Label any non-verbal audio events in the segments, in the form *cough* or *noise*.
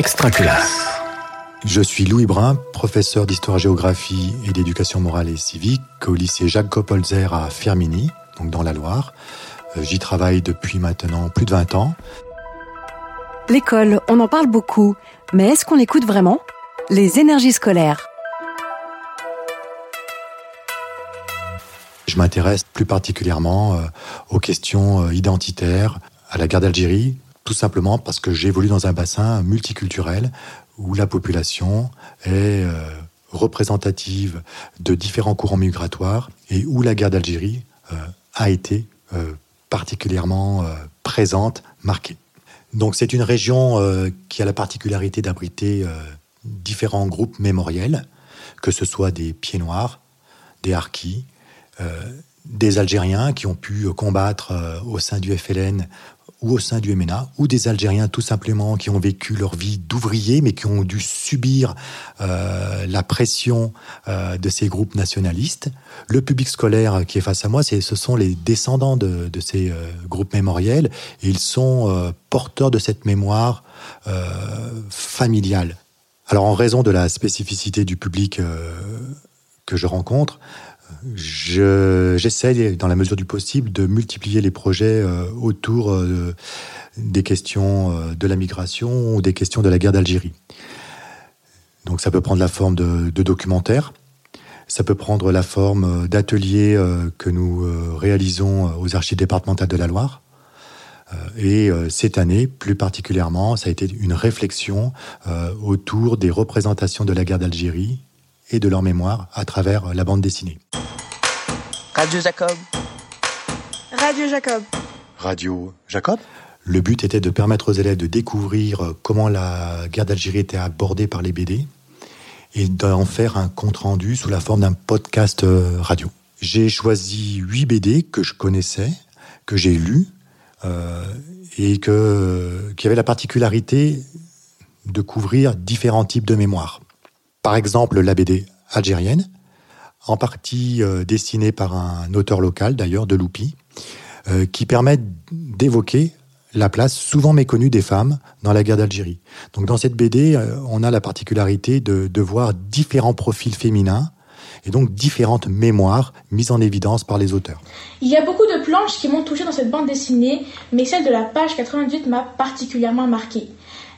Extraculasse. Je suis Louis Brun, professeur d'histoire-géographie et d'éducation morale et civique au lycée Jacques Coppolzer à Firminy, donc dans la Loire. Euh, j'y travaille depuis maintenant plus de 20 ans. L'école, on en parle beaucoup, mais est-ce qu'on l'écoute vraiment? Les énergies scolaires. Je m'intéresse plus particulièrement euh, aux questions euh, identitaires, à la guerre d'Algérie, tout simplement parce que j'évolue dans un bassin multiculturel où la population est euh, représentative de différents courants migratoires et où la guerre d'Algérie a été particulièrement présente, marquée. Donc c'est une région qui a la particularité d'abriter différents groupes mémoriels, que ce soit des pieds noirs, des harkis, euh, des Algériens qui ont pu combattre euh, au sein du FLN ou au sein du MNA, ou des Algériens tout simplement qui ont vécu leur vie d'ouvriers, mais qui ont dû subir euh, la pression de ces groupes nationalistes. Le public scolaire qui est face à moi, ce sont les descendants de, ces groupes mémoriels, et ils sont porteurs de cette mémoire familiale. Alors en raison de la spécificité du public que je rencontre, j'essaie, dans la mesure du possible, de multiplier les projets euh, autour euh, des questions euh, de la migration ou des questions de la guerre d'Algérie. Donc ça peut prendre la forme de, documentaires, ça peut prendre la forme d'ateliers que nous réalisons aux archives départementales de la Loire. Et cette année, plus particulièrement, ça a été une réflexion autour des représentations de la guerre d'Algérie et de leur mémoire à travers la bande dessinée. Radio Jacob. Radio Jacob. Radio Jacob. Le but était de permettre aux élèves de découvrir comment la guerre d'Algérie était abordée par les BD et d'en faire un compte-rendu sous la forme d'un podcast euh, radio. J'ai choisi huit BD que je connaissais, que j'ai lus, euh, et que, qui avaient la particularité de couvrir différents types de mémoires. Par exemple, la BD algérienne, en partie euh, dessinée par un auteur local d'ailleurs, de Loupi, euh, qui permet d'évoquer la place souvent méconnue des femmes dans la guerre d'Algérie. Donc dans cette BD, euh, on a la particularité de, voir différents profils féminins et donc différentes mémoires mises en évidence par les auteurs. Il y a beaucoup de planches qui m'ont touché dans cette bande dessinée, mais celle de la page 98 m'a particulièrement marquée.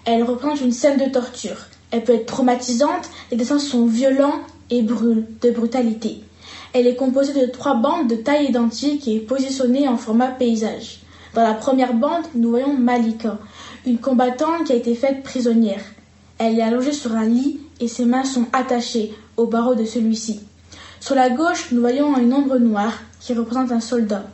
Elle représente une scène de torture. Elle peut être traumatisante, les dessins sont violents et brûle de brutalité. Elle est composée de trois bandes de taille identique et positionnées en format paysage. Dans la première bande, nous voyons Malika, une combattante qui a été faite prisonnière. Elle est allongée sur un lit et ses mains sont attachées au barreau de celui-ci. Sur la gauche, nous voyons une ombre noire qui représente un soldat.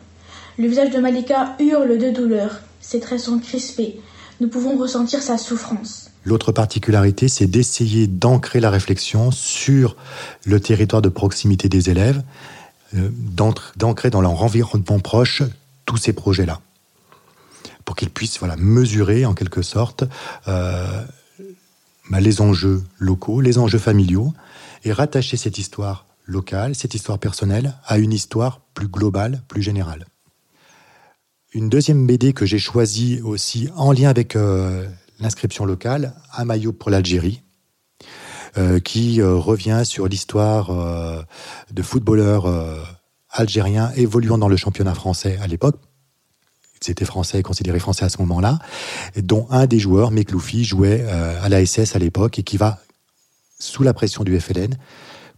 Le visage de Malika hurle de douleur, ses traits sont crispés. Nous pouvons ressentir sa souffrance. L'autre particularité, c'est d'essayer d'ancrer la réflexion sur le territoire de proximité des élèves, euh, d'ancrer dans leur environnement proche tous ces projets-là, pour qu'ils puissent voilà, mesurer en quelque sorte euh, bah, les enjeux locaux, les enjeux familiaux, et rattacher cette histoire locale, cette histoire personnelle, à une histoire plus globale, plus générale. Une deuxième BD que j'ai choisie aussi en lien avec euh, l'inscription locale, un maillot pour l'Algérie, euh, qui euh, revient sur l'histoire euh, de footballeurs algériens évoluant dans le championnat français à l'époque. C'était français, considéré français à ce moment-là, dont un des joueurs, Mekloufi, jouait à la SS à l'époque et qui va, sous la pression du FLN,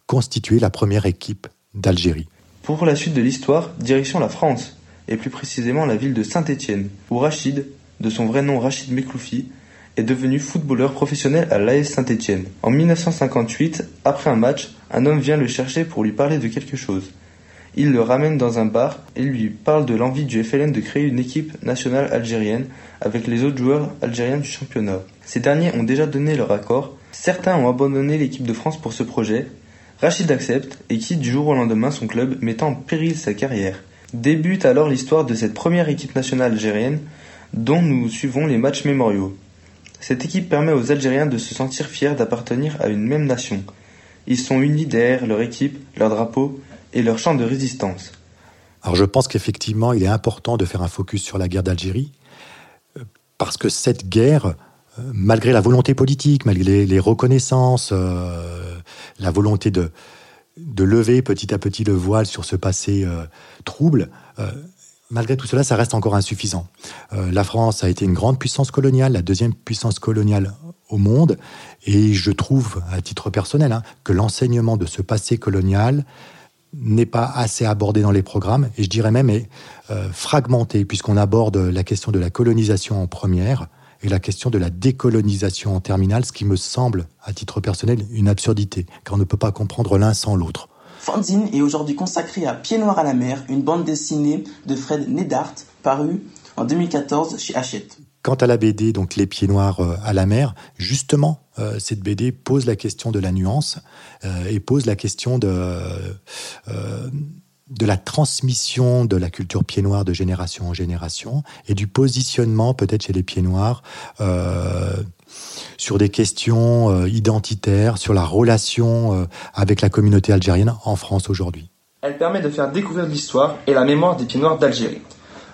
constituer la première équipe d'Algérie. Pour la suite de l'histoire, direction la France, et plus précisément la ville de Saint-Étienne, où Rachid, de son vrai nom Rachid Mekloufi, est devenu footballeur professionnel à l'AS Saint-Étienne. En 1958, après un match, un homme vient le chercher pour lui parler de quelque chose. Il le ramène dans un bar et lui parle de l'envie du FLN de créer une équipe nationale algérienne avec les autres joueurs algériens du championnat. Ces derniers ont déjà donné leur accord. Certains ont abandonné l'équipe de France pour ce projet. Rachid accepte et quitte du jour au lendemain son club, mettant en péril sa carrière. Débute alors l'histoire de cette première équipe nationale algérienne dont nous suivons les matchs mémoriaux. Cette équipe permet aux Algériens de se sentir fiers d'appartenir à une même nation. Ils sont unis derrière leur équipe, leur drapeau et leur champ de résistance. Alors je pense qu'effectivement, il est important de faire un focus sur la guerre d'Algérie, euh, parce que cette guerre malgré la volonté politique, malgré les reconnaissances, la volonté de lever petit à petit le voile sur ce passé trouble, malgré tout cela, ça reste encore insuffisant. la France a été une grande puissance coloniale, la deuxième puissance coloniale au monde, et je trouve, à titre personnel, hein, que l'enseignement de ce passé colonial n'est pas assez abordé dans les programmes, et je dirais même euh, fragmenté, puisqu'on aborde la question de la colonisation en première et la question de la décolonisation en terminale, ce qui me semble, à titre personnel, une absurdité, car on ne peut pas comprendre l'un sans l'autre. Fanzine est aujourd'hui consacrée à Pied Noir à la mer, une bande dessinée de Fred Nedart, parue en 2014 chez Hachette. Quant à la BD, donc Les Pieds Noirs euh, à la mer, justement, euh, cette BD pose la question de la nuance euh, et pose la question de, de la transmission de la culture pied noir de génération en génération et du positionnement peut-être chez les pieds noirs sur des questions identitaires, sur la relation avec la communauté algérienne en France aujourd'hui. Elle permet de faire découvrir l'histoire et la mémoire des pieds noirs d'Algérie.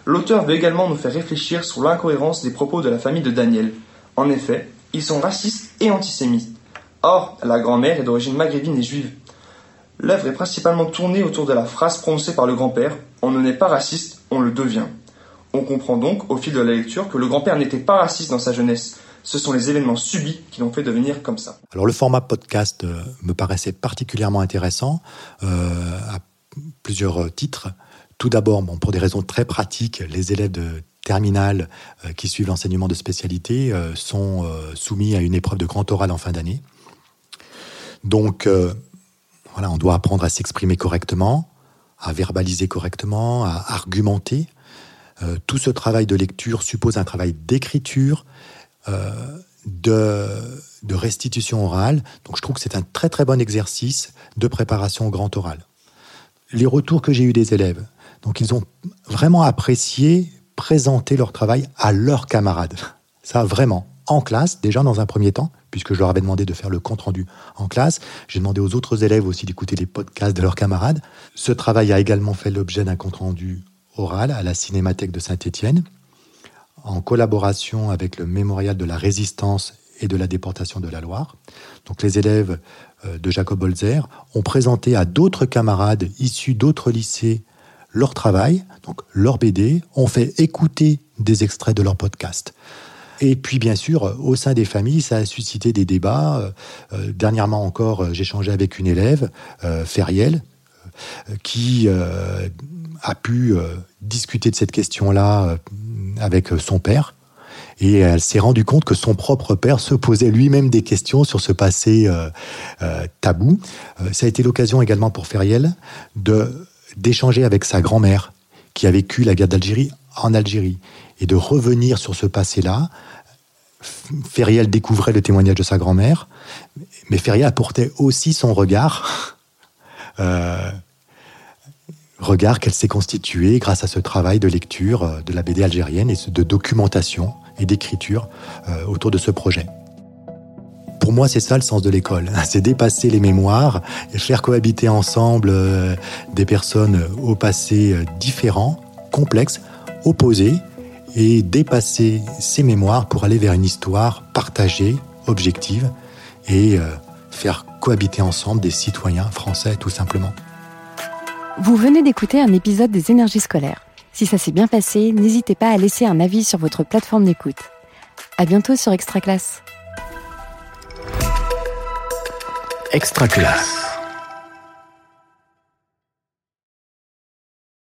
L'auteur veut également nous faire réfléchir sur l'incohérence des propos de la famille de Daniel. En effet, ils sont racistes et antisémites. Or, la grand-mère est d'origine maghrébine et juive. L'œuvre est principalement tournée autour de la phrase prononcée par le grand-père On ne naît pas raciste, on le devient. On comprend donc, au fil de la lecture, que le grand-père n'était pas raciste dans sa jeunesse. Ce sont les événements subis qui l'ont fait devenir comme ça. Alors le format podcast euh, me paraissait particulièrement intéressant euh, à plusieurs titres. Tout d'abord, bon, pour des raisons très pratiques, les élèves de terminale euh, qui suivent l'enseignement de spécialité euh, sont euh, soumis à une épreuve de grand oral en fin d'année. Donc, on doit apprendre à s'exprimer correctement, à verbaliser correctement, à argumenter. tout ce travail de lecture suppose un travail d'écriture, de, de restitution orale. Donc, je trouve que c'est un très très bon exercice de préparation au grand oral. Les retours que j'ai eus des élèves, donc ils ont vraiment apprécié présenter leur travail à leurs camarades. Ça, vraiment, en classe, déjà dans un premier temps, puisque je leur avais demandé de faire le compte-rendu en classe. J'ai demandé aux autres élèves aussi d'écouter les podcasts de leurs camarades. Ce travail a également fait l'objet d'un compte-rendu oral à la Cinémathèque de Saint-Étienne, en collaboration avec le Mémorial de la Résistance et de la déportation de la Loire. Donc les élèves euh, de Jacob Holzer ont présenté à d'autres camarades issus d'autres lycées leur travail, donc leur BD, ont fait écouter des extraits de leur podcast. Et puis, bien sûr, au sein des familles, ça a suscité des débats. Euh, euh, dernièrement encore, euh, échangé avec une élève, Feriel, qui a pu discuter de cette question-là avec son père. Et elle s'est rendue compte que son propre père se posait lui-même des questions sur ce passé tabou. ça a été l'occasion également pour Feriel de d'échanger avec sa grand-mère qui a vécu la guerre d'Algérie en Algérie et de revenir sur ce passé-là. Feriel découvrait le témoignage de sa grand-mère, mais Feriel apportait aussi son regard, *laughs* euh, regard qu'elle s'est constitué grâce à ce travail de lecture euh, de la BD algérienne et de documentation et d'écriture euh, autour de ce projet. Pour moi, c'est ça le sens de l'école. *laughs* C'est dépasser les mémoires et faire cohabiter ensemble des personnes au passé différents, complexes, opposés, et dépasser ces mémoires pour aller vers une histoire partagée, objective, et euh, faire cohabiter ensemble des citoyens français, tout simplement. Vous venez d'écouter un épisode des énergies scolaires. Si ça s'est bien passé, n'hésitez pas à laisser un avis sur votre plateforme d'écoute. À bientôt sur Extra Classe. Extra classe.